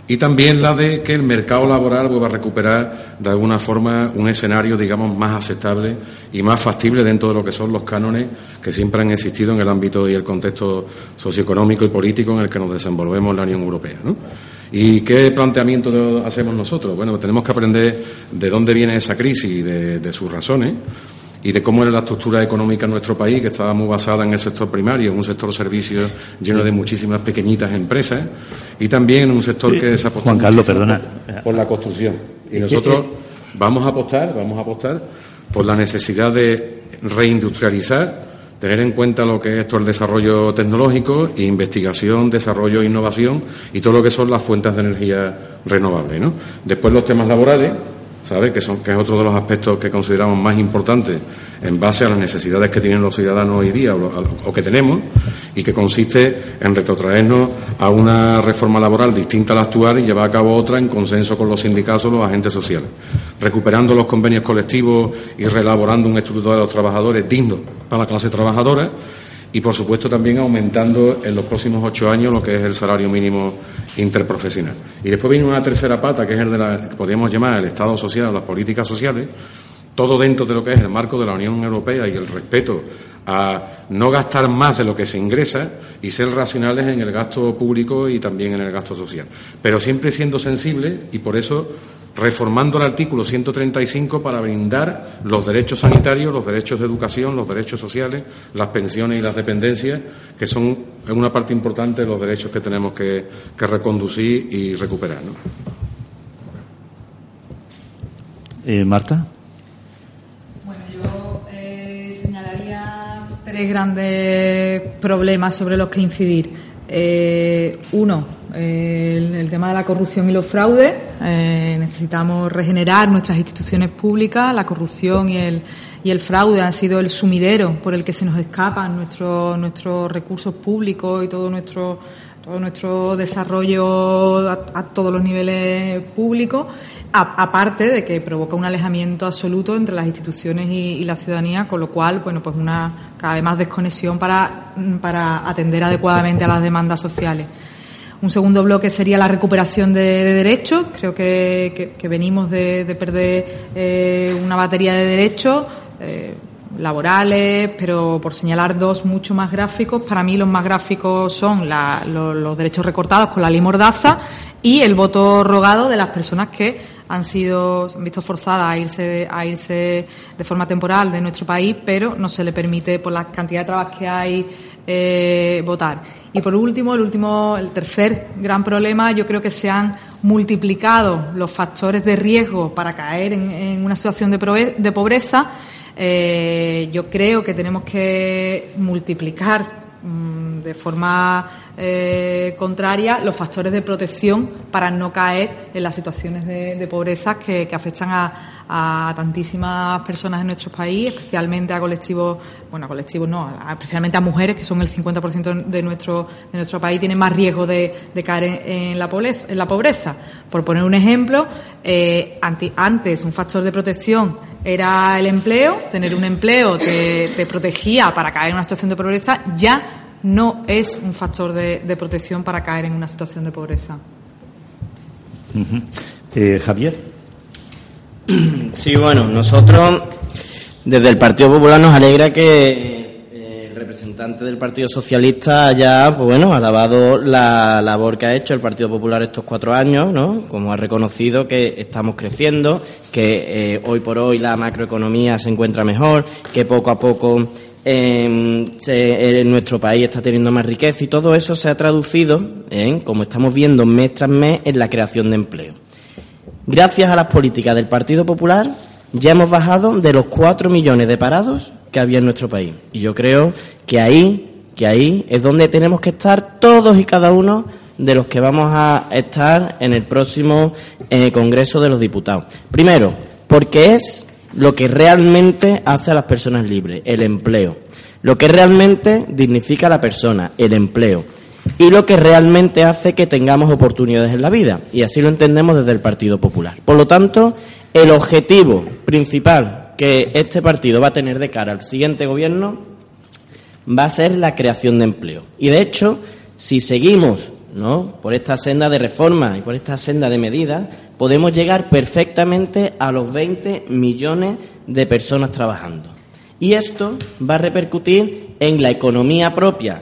y también la de que el mercado laboral vuelva a recuperar de alguna forma un escenario, digamos, más aceptable y más factible dentro de lo que son los cánones que siempre han existido en el ámbito y el contexto socioeconómico y político en el que nos desenvolvemos en la Unión Europea. ¿Y qué planteamiento de- hacemos nosotros? Bueno, tenemos que aprender de dónde viene esa crisis y de, de sus razones y de cómo era la estructura económica en nuestro país, que estaba muy basada en el sector primario, en un sector servicios lleno de muchísimas pequeñitas empresas y también en un sector que se apostó Juan Carlos, perdona. por- por la construcción. Y nosotros vamos a apostar, vamos a apostar por la necesidad de reindustrializar, tener en cuenta lo que es todo el desarrollo tecnológico, investigación, desarrollo innovación y todo lo que son las fuentes de energía renovable. ¿no? Después los temas laborales, ¿sabe? Que, son, que es otro de los aspectos que consideramos más importantes en base a las necesidades que tienen los ciudadanos hoy día o, que tenemos y que consiste en retrotraernos a una reforma laboral distinta a la actual y llevar a cabo otra en consenso con los sindicatos o los agentes sociales, recuperando los convenios colectivos y reelaborando un estatuto de los trabajadores digno para la clase trabajadora y, por supuesto, también aumentando en los próximos ocho años lo que es el salario mínimo interprofesional. Y después viene una tercera pata, que es el de la que podríamos llamar el Estado social o las políticas sociales, todo dentro de lo que es el marco de la Unión Europea y el respeto a no gastar más de lo que se ingresa y ser racionales en el gasto público y también en el gasto social. Pero siempre siendo sensible y por eso reformando el artículo 135 para brindar los derechos sanitarios, los derechos de educación, los derechos sociales, las pensiones y las dependencias, que son una parte importante de los derechos que tenemos que, reconducir y recuperar. Eh, Marta. Bueno, yo eh, señalaría tres grandes problemas sobre los que incidir. Eh, uno, el, tema de la corrupción y los fraudes. Eh, necesitamos regenerar nuestras instituciones públicas. La corrupción y el, y el fraude han sido el sumidero por el que se nos escapan nuestros, nuestros recursos públicos y todo nuestro, todo nuestro desarrollo a, todos los niveles públicos, aparte de que provoca un alejamiento absoluto entre las instituciones y, la ciudadanía, con lo cual, bueno, pues una cada vez más desconexión para, para atender adecuadamente a las demandas sociales. Un segundo bloque sería la recuperación de, derechos. Creo que, venimos de, perder eh, una batería de derechos eh, laborales, pero por señalar dos mucho más gráficos. Para mí los más gráficos son los, derechos recortados con la ley Mordaza y el voto rogado de las personas que han sido han visto forzadas a irse a irse de forma temporal de nuestro país, pero no se le permite por la cantidad de trabas que hay eh, votar. Y por último, el último, el tercer gran problema, yo creo que se han multiplicado los factores de riesgo para caer en, una situación de, de pobreza. Eh, yo creo que tenemos que multiplicar mm, de forma eh, contraria los factores de protección para no caer en las situaciones de, pobreza que, afectan a, tantísimas personas en nuestro país, especialmente a colectivos, bueno, a colectivos no, especialmente a mujeres, que son el 50% de nuestro, de nuestro país, tienen más riesgo de, caer en, la pobreza, en la pobreza. Por poner un ejemplo, eh, antes un factor de protección era el empleo, tener un empleo te, te protegía para caer en una situación de pobreza, ya no es un factor de, protección para caer en una situación de pobreza. Eh, Javier. Sí, bueno, nosotros desde el Partido Popular nos alegra que representante del Partido Socialista haya, pues bueno, alabado la labor que ha hecho el Partido Popular estos cuatro años, ¿no? Como ha reconocido que estamos creciendo, que eh, hoy por hoy la macroeconomía se encuentra mejor, que poco a poco en nuestro país está teniendo más riqueza y todo eso se ha traducido, en, como estamos viendo mes tras mes, en la creación de empleo. Gracias a las políticas del Partido Popular ya hemos bajado de los cuatro millones de parados que había en nuestro país. Y yo creo que ahí, que ahí es donde tenemos que estar todos y cada uno de los que vamos a estar en el próximo Congreso de los Diputados. Primero, porque es lo que realmente hace a las personas libres, el empleo. Lo que realmente dignifica a la persona, el empleo. Y lo que realmente hace que tengamos oportunidades en la vida. Y así lo entendemos desde el Partido Popular. Por lo tanto, el objetivo principal que este partido va a tener de cara al siguiente gobierno va a ser la creación de empleo. Y de hecho, si seguimos ¿no? por esta senda de reforma y por esta senda de medidas, podemos llegar perfectamente a los 20 millones de personas trabajando. Y esto va a repercutir en la economía propia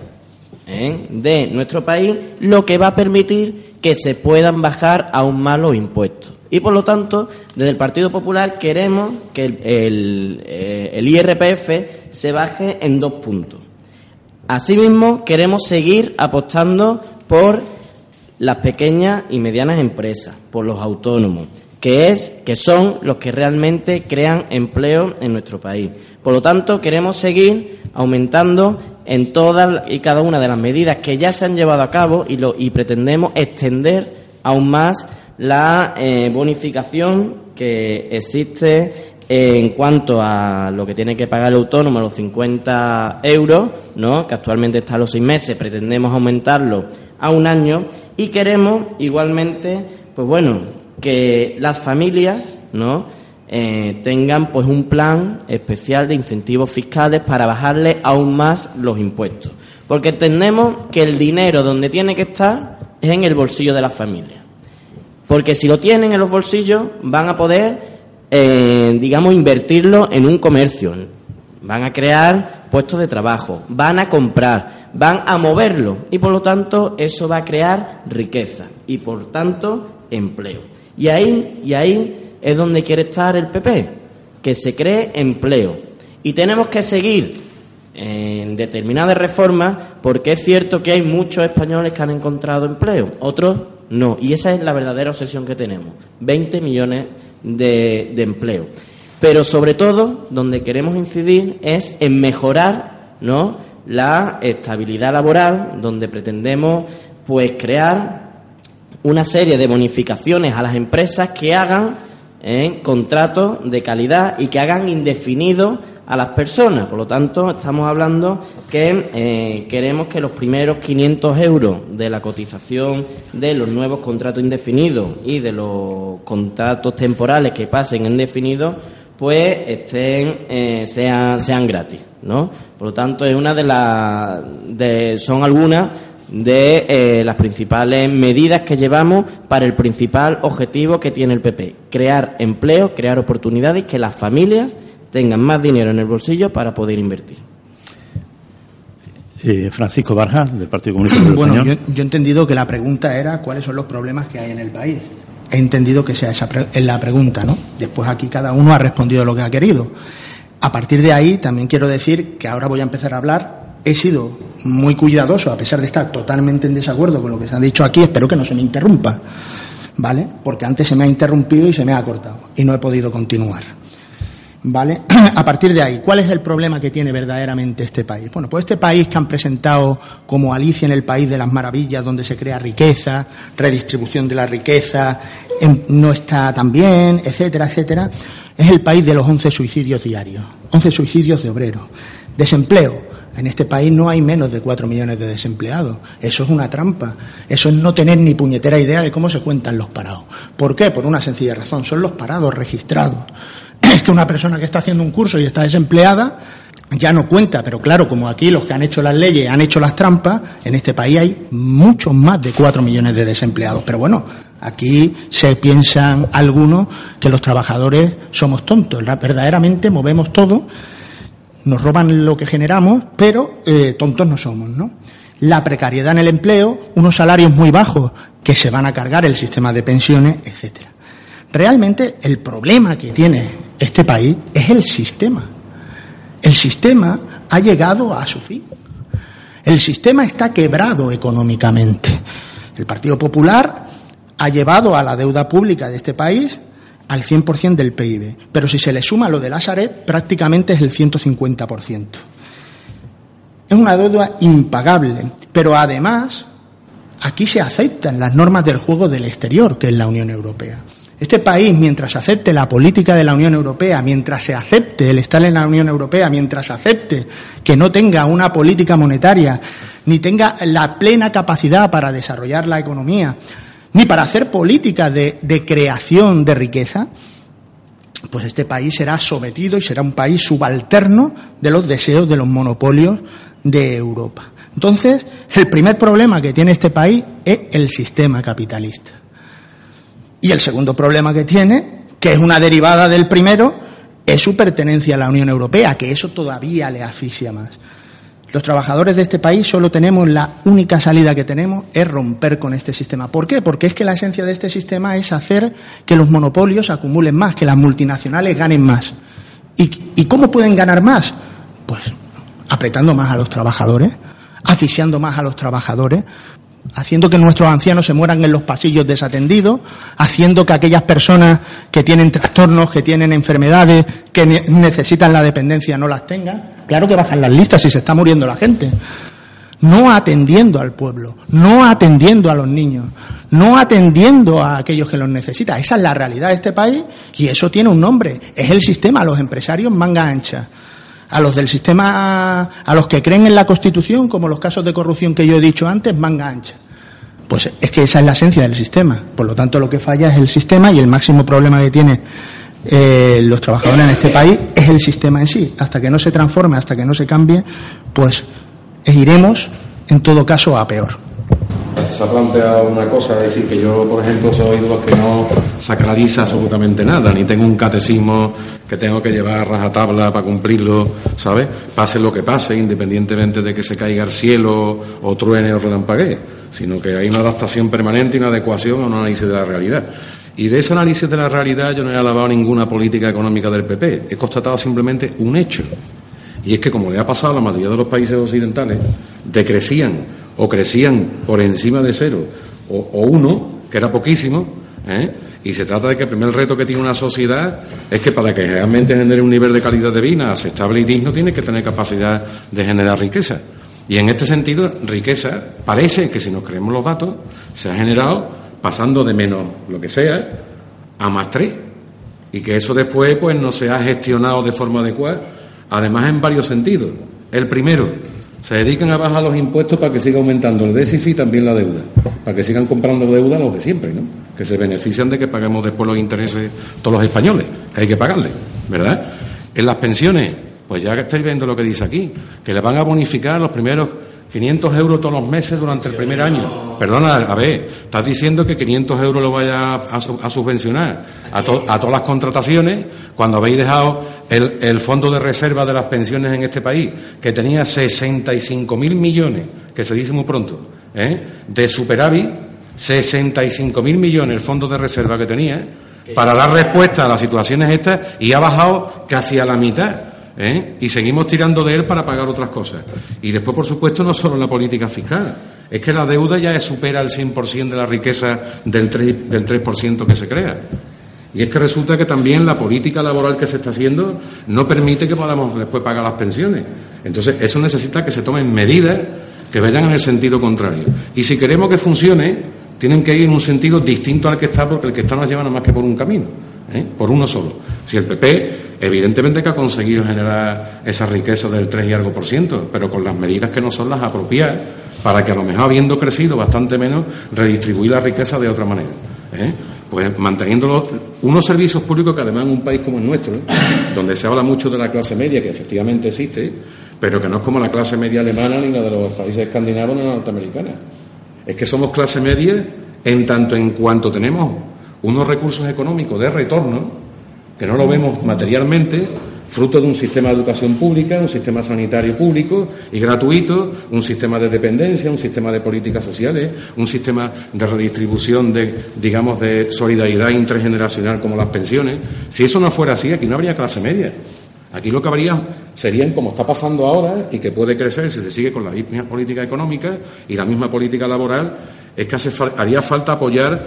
¿eh? de nuestro país, lo que va a permitir que se puedan bajar aún más los impuestos. Y por lo tanto, desde el Partido Popular queremos que el, eh, el IRPF se baje en dos puntos. Asimismo, queremos seguir apostando por las pequeñas y medianas empresas, por los autónomos, que es que son los que realmente crean empleo en nuestro país. Por lo tanto, queremos seguir aumentando en todas y cada una de las medidas que ya se han llevado a cabo y, lo, y pretendemos extender aún más la eh, bonificación que existe en cuanto a lo que tiene que pagar el autónomo, los 50 euros, ¿no? que actualmente está a los seis meses, pretendemos aumentarlo a un año y queremos igualmente, pues bueno, que las familias, ¿no? Eh, tengan pues un plan especial de incentivos fiscales para bajarle aún más los impuestos. Porque entendemos que el dinero donde tiene que estar es en el bolsillo de las familias. Porque si lo tienen en los bolsillos van a poder eh, digamos, invertirlo en un comercio. Van a crear puestos de trabajo, van a comprar, van a moverlo y por lo tanto eso va a crear riqueza y por tanto empleo. Y ahí, y ahí es donde quiere estar el PP, que se cree empleo. Y tenemos que seguir en determinadas reformas porque es cierto que hay muchos españoles que han encontrado empleo, otros no. Y esa es la verdadera obsesión que tenemos, 20 millones de, de empleo. Pero sobre todo, donde queremos incidir es en mejorar ¿no? la estabilidad laboral, donde pretendemos pues crear una serie de bonificaciones a las empresas que hagan ¿eh? contratos de calidad y que hagan indefinido a las personas. Por lo tanto, estamos hablando que eh, queremos que los primeros 500 euros de la cotización de los nuevos contratos indefinidos y de los contratos temporales que pasen en definido, pues estén eh, sean sean gratis, ¿no? Por lo tanto, es una de las de, son algunas de eh, las principales medidas que llevamos para el principal objetivo que tiene el PP, crear empleo, crear oportunidades y que las familias tengan más dinero en el bolsillo para poder invertir. Eh, Francisco Barja, del Partido Comunista Bueno, yo, yo, he entendido que la pregunta era cuáles son los problemas que hay en el país. He entendido que sea esa pre la pregunta, ¿no? Después aquí cada uno ha respondido lo que ha querido. A partir de ahí también quiero decir que ahora voy a empezar a hablar he sido muy cuidadoso, a pesar de estar totalmente en desacuerdo con lo que se ha dicho aquí, espero que no se me interrumpa, ¿vale? Porque antes se me ha interrumpido y se me ha cortado y no he podido continuar. ¿Vale? [CLEARS THROAT] A partir de ahí, ¿cuál es el problema que tiene verdaderamente este país? Bueno, pues este país que han presentado como Alicia en el País de las Maravillas, donde se crea riqueza, redistribución de la riqueza, no está tan bien, etcétera, etcétera, es el país de los 11 suicidios diarios, 11 suicidios de obreros. Desempleo, en este país no hay menos de cuatro millones de desempleados. Eso es una trampa. Eso es no tener ni puñetera idea de cómo se cuentan los parados. ¿Por qué? Por una sencilla razón. Son los parados registrados. [CLEARS THROAT] Es que una persona que está haciendo un curso y está desempleada ya no cuenta, pero claro, como aquí los que han hecho las leyes han hecho las trampas, en este país hay muchos más de cuatro millones de desempleados. Pero bueno, aquí se piensan algunos que los trabajadores somos tontos. Verdaderamente movemos todo nos roban lo que generamos, pero eh, tontos no somos, ¿no? La precariedad en el empleo, unos salarios muy bajos que se van a cargar el sistema de pensiones, etcétera. Realmente el problema que tiene este país es el sistema. El sistema ha llegado a su fin. El sistema está quebrado económicamente. El Partido Popular ha llevado a la deuda pública de este país al 100% del PIB. Pero si se le suma lo de la Sareb, prácticamente es el 150%. Es una deuda impagable, pero además aquí se aceptan las normas del juego del exterior, que es la Unión Europea. Este país, mientras acepte la política de la Unión Europea, mientras se acepte el estar en la Unión Europea, mientras acepte que no tenga una política monetaria, ni tenga la plena capacidad para desarrollar la economía, ni para hacer políticas de, de creación de riqueza, pues este país será sometido y será un país subalterno de los deseos de los monopolios de Europa. Entonces, el primer problema que tiene este país es el sistema capitalista. Y el segundo problema que tiene, que es una derivada del primero, es su pertenencia a la Unión Europea, que eso todavía le asfixia más. Los trabajadores de este país solo tenemos la única salida que tenemos es romper con este sistema. ¿Por qué? Porque es que la esencia de este sistema es hacer que los monopolios acumulen más, que las multinacionales ganen más. ¿Y, cómo pueden ganar más? Pues apretando más a los trabajadores, asfixiando más a los trabajadores, haciendo que nuestros ancianos se mueran en los pasillos desatendidos, haciendo que aquellas personas que tienen trastornos, que tienen enfermedades, que ne necesitan la dependencia no las tengan. Claro que bajan las listas si se está muriendo la gente. No atendiendo al pueblo, no atendiendo a los niños, no atendiendo a aquellos que los necesitan. Esa es la realidad de este país y eso tiene un nombre. Es el sistema, los empresarios manga ancha a los del sistema, a los que creen en la Constitución, como los casos de corrupción que yo he dicho antes, manga ancha. Pues es que esa es la esencia del sistema. Por lo tanto, lo que falla es el sistema y el máximo problema que tiene eh, los trabajadores en este país es el sistema en sí. Hasta que no se transforme, hasta que no se cambie, pues iremos, en todo caso, a peor. Se ha planteado una cosa, es decir, que yo, por ejemplo, soy de los que no sacraliza absolutamente nada, ni tengo un catecismo que tengo que llevar a rajatabla para cumplirlo, ¿sabes? Pase lo que pase, independientemente de que se caiga el cielo o truene o relampaguee, sino que hay una adaptación permanente y una adecuación a un análisis de la realidad. Y de ese análisis de la realidad yo no he alabado ninguna política económica del PP, he constatado simplemente un hecho. Y es que, como le ha pasado a la mayoría de los países occidentales, decrecían o crecían por encima de cero o, uno, que era poquísimo, ¿eh? y se trata de que el primer reto que tiene una sociedad es que para que realmente genere un nivel de calidad de vida aceptable y digno tiene que tener capacidad de generar riqueza. Y en este sentido, riqueza parece que si nos creemos los datos, se ha generado pasando de menos lo que sea a más tres. Y que eso después pues no se ha gestionado de forma adecuada, además en varios sentidos. El primero, se dedican a bajar los impuestos para que siga aumentando el déficit y también la deuda, para que sigan comprando deuda los de siempre, ¿no? Que se benefician de que paguemos después los intereses todos los españoles, que hay que pagarle, ¿verdad? En las pensiones, pues ya estáis viendo lo que dice aquí, que le van a bonificar los primeros 500 euros todos los meses durante el primer año. Perdona, a ver, estás diciendo que 500 euros lo vaya a, subvencionar a, todas las contrataciones cuando habéis dejado el, fondo de reserva de las pensiones en este país, que tenía 65.000 millones, que se dice muy pronto, ¿eh? de superávit, 65.000 millones el fondo de reserva que tenía, para dar respuesta a las situaciones estas, y ha bajado casi a la mitad. ¿Eh? y seguimos tirando de él para pagar otras cosas. Y después, por supuesto, no solo la política fiscal, es que la deuda ya supera el 100% de la riqueza del 3%, del 3 que se crea. Y es que resulta que también la política laboral que se está haciendo no permite que podamos después pagar las pensiones. Entonces, eso necesita que se tomen medidas que vayan en el sentido contrario. Y si queremos que funcione, tienen que ir en un sentido distinto al que está, porque el que está nos lleva nada más que por un camino. ¿eh? por uno solo. Si el PP, evidentemente que ha conseguido generar esa riqueza del 3 y algo por ciento, pero con las medidas que no son las apropiadas, para que a lo mejor habiendo crecido bastante menos, redistribuir la riqueza de otra manera. ¿eh? Pues manteniendo unos servicios públicos que además en un país como el nuestro, donde se habla mucho de la clase media, que efectivamente existe, pero que no es como la clase media alemana ni la de los países escandinavos ni la norteamericana. Es que somos clase media en tanto en cuanto tenemos unos recursos económicos de retorno que no lo vemos materialmente, fruto de un sistema de educación pública, un sistema sanitario público y gratuito, un sistema de dependencia, un sistema de políticas sociales, un sistema de redistribución de, digamos, de solidaridad intergeneracional como las pensiones. Si eso no fuera así, aquí no habría clase media. Aquí lo que habría serían como está pasando ahora y que puede crecer si se sigue con la misma política económica y la misma política laboral, es que haría falta apoyar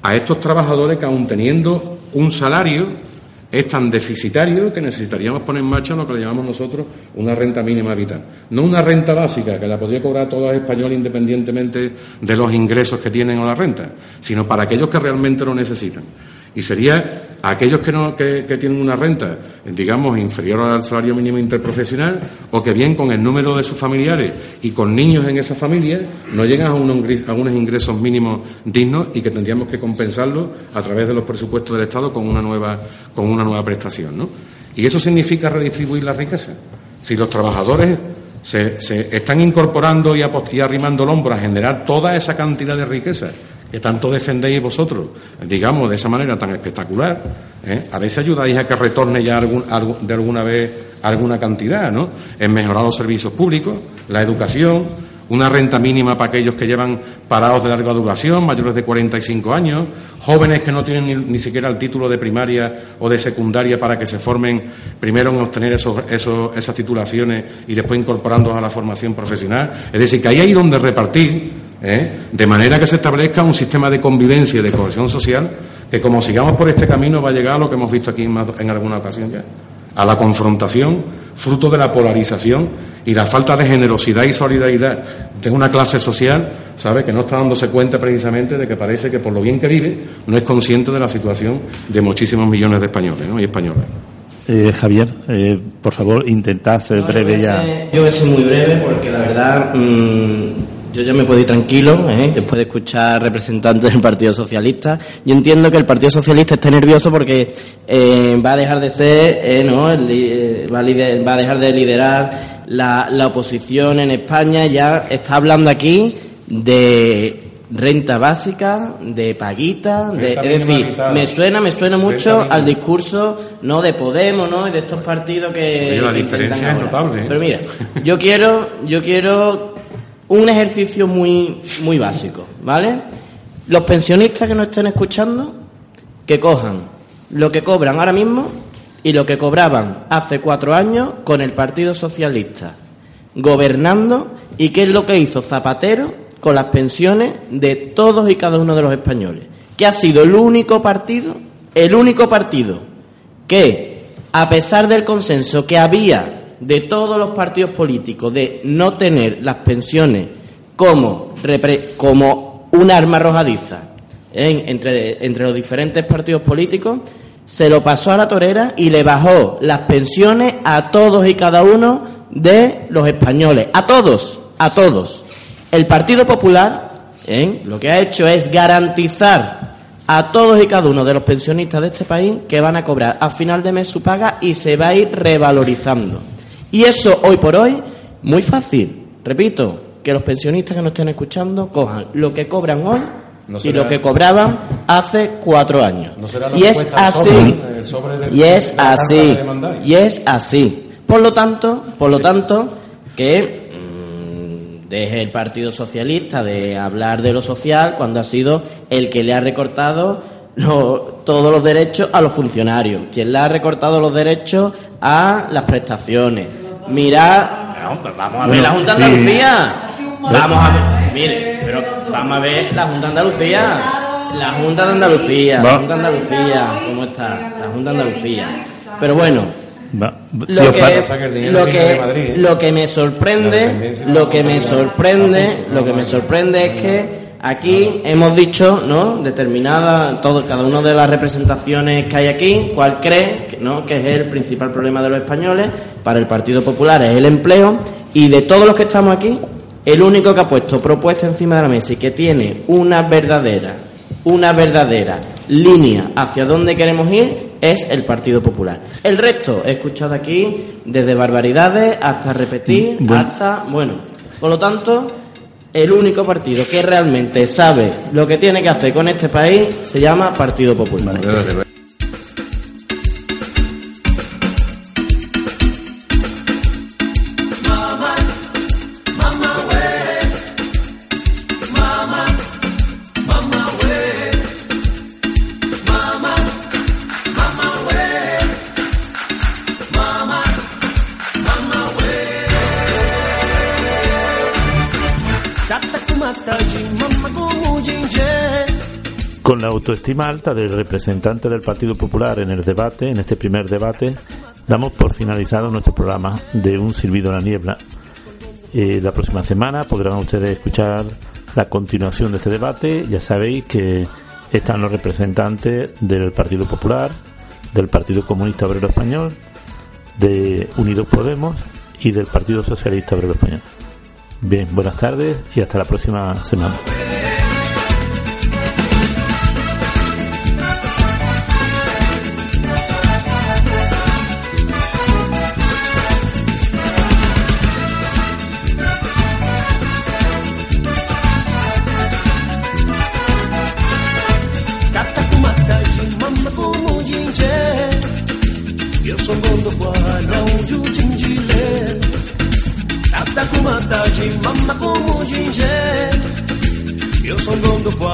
a estos trabajadores que aun teniendo un salario es tan deficitario que necesitaríamos poner en marcha lo que le llamamos nosotros una renta mínima vital. No una renta básica que la podría cobrar todo el español independientemente de los ingresos que tienen o la renta, sino para aquellos que realmente lo necesitan y sería aquellos que, no, que, tienen una renta, digamos, inferior al salario mínimo interprofesional o que bien con el número de sus familiares y con niños en esa familia no llegan a unos, ingresos mínimos dignos y que tendríamos que compensarlo a través de los presupuestos del Estado con una nueva, con una nueva prestación. ¿no? Y eso significa redistribuir la riqueza. Si los trabajadores se, están incorporando y, y arrimando el hombro a generar toda esa cantidad de riqueza que tanto defendéis vosotros, digamos, de esa manera tan espectacular, ¿eh? a veces ayudáis a que retorne ya de alguna vez alguna cantidad, ¿no? En mejorar los servicios públicos, la educación, una renta mínima para aquellos que llevan parados de larga duración, mayores de 45 años, jóvenes que no tienen ni, siquiera el título de primaria o de secundaria para que se formen primero en obtener esos, esas titulaciones y después incorporándolos a la formación profesional. Es decir, que ahí hay donde repartir ¿eh? de manera que se establezca un sistema de convivencia y de cohesión social que como sigamos por este camino va a llegar a lo que hemos visto aquí en, alguna ocasión ya, a la confrontación fruto de la polarización y la falta de generosidad y solidaridad de una clase social, ¿sabe? Que no está dándose cuenta precisamente de que parece que por lo bien que vive no es consciente de la situación de muchísimos millones de españoles y españolas. Eh, Javier, eh, por favor, intentad ser breve ya. Yo voy a ser muy breve porque la verdad mm, yo ya me puedo ir tranquilo, ¿eh? después de escuchar representantes del Partido Socialista. Yo entiendo que el Partido Socialista esté nervioso porque eh, va a dejar de ser, eh, ¿no? Eh, va, a va, a dejar de liderar la, la oposición en España. Ya está hablando aquí de renta básica, de paguita, de, es decir, me suena, me suena mucho al discurso no de Podemos, ¿no? Y de estos partidos que, la diferencia es notable. ¿eh? Pero mira, yo quiero, yo quiero un ejercicio muy, muy básico, ¿vale? Los pensionistas que nos estén escuchando, que cojan lo que cobran ahora mismo y lo que cobraban hace cuatro años con el Partido Socialista gobernando y qué es lo que hizo Zapatero con las pensiones de todos y cada uno de los españoles, que ha sido el único partido, el único partido que, a pesar del consenso que había de todos los partidos políticos de no tener las pensiones como, como un arma arrojadiza entre, entre los diferentes partidos políticos, se lo pasó a la torera y le bajó las pensiones a todos y cada uno de los españoles, a todos, a todos. El Partido Popular ¿eh? lo que ha hecho es garantizar a todos y cada uno de los pensionistas de este país que van a cobrar a final de mes su paga y se va a ir revalorizando. Y eso hoy por hoy, muy fácil. Repito, que los pensionistas que nos estén escuchando cojan lo que cobran hoy y lo que cobraban hace cuatro años. y es así. y es así. Y es así. Por lo tanto, por lo tanto, que mm, deje el Partido Socialista de hablar de lo social cuando ha sido el que le ha recortado todos los derechos a los funcionarios, quien le ha recortado los derechos a las prestaciones. Mira, pues vamos a ver la Junta de Andalucía. Vamos a ver, mire, pero vamos a ver la Junta de Andalucía. La Junta de Andalucía, la Junta de Andalucía, ¿cómo está? La Junta de Andalucía. Pero bueno, lo que, lo que, lo que me sorprende, lo que me sorprende, lo que me sorprende es que aquí hemos dicho, ¿no? Determinada, todo, cada una de las representaciones que hay aquí, cuál cree, ¿no? Que es el principal problema de los españoles para el Partido Popular es el empleo y de todos los que estamos aquí, el único que ha puesto propuesta encima de la mesa y que tiene una verdadera, una verdadera línea hacia dónde queremos ir es el Partido Popular. El resto he escuchado aquí desde barbaridades hasta repetir, mm, hasta, bueno, por lo tanto, el único partido que realmente sabe lo que tiene que hacer con este país se llama Partido Popular. Autoestima alta del representante del Partido Popular en el debate, en este primer debate, damos por finalizado nuestro programa de Un Silbido en la Niebla. Eh, la próxima semana podrán ustedes escuchar la continuación de este debate. Ya sabéis que están los representantes del Partido Popular, del Partido Comunista Obrero Español, de Unidos Podemos y del Partido Socialista Obrero Español. Bien, buenas tardes y hasta la próxima semana. mundo fue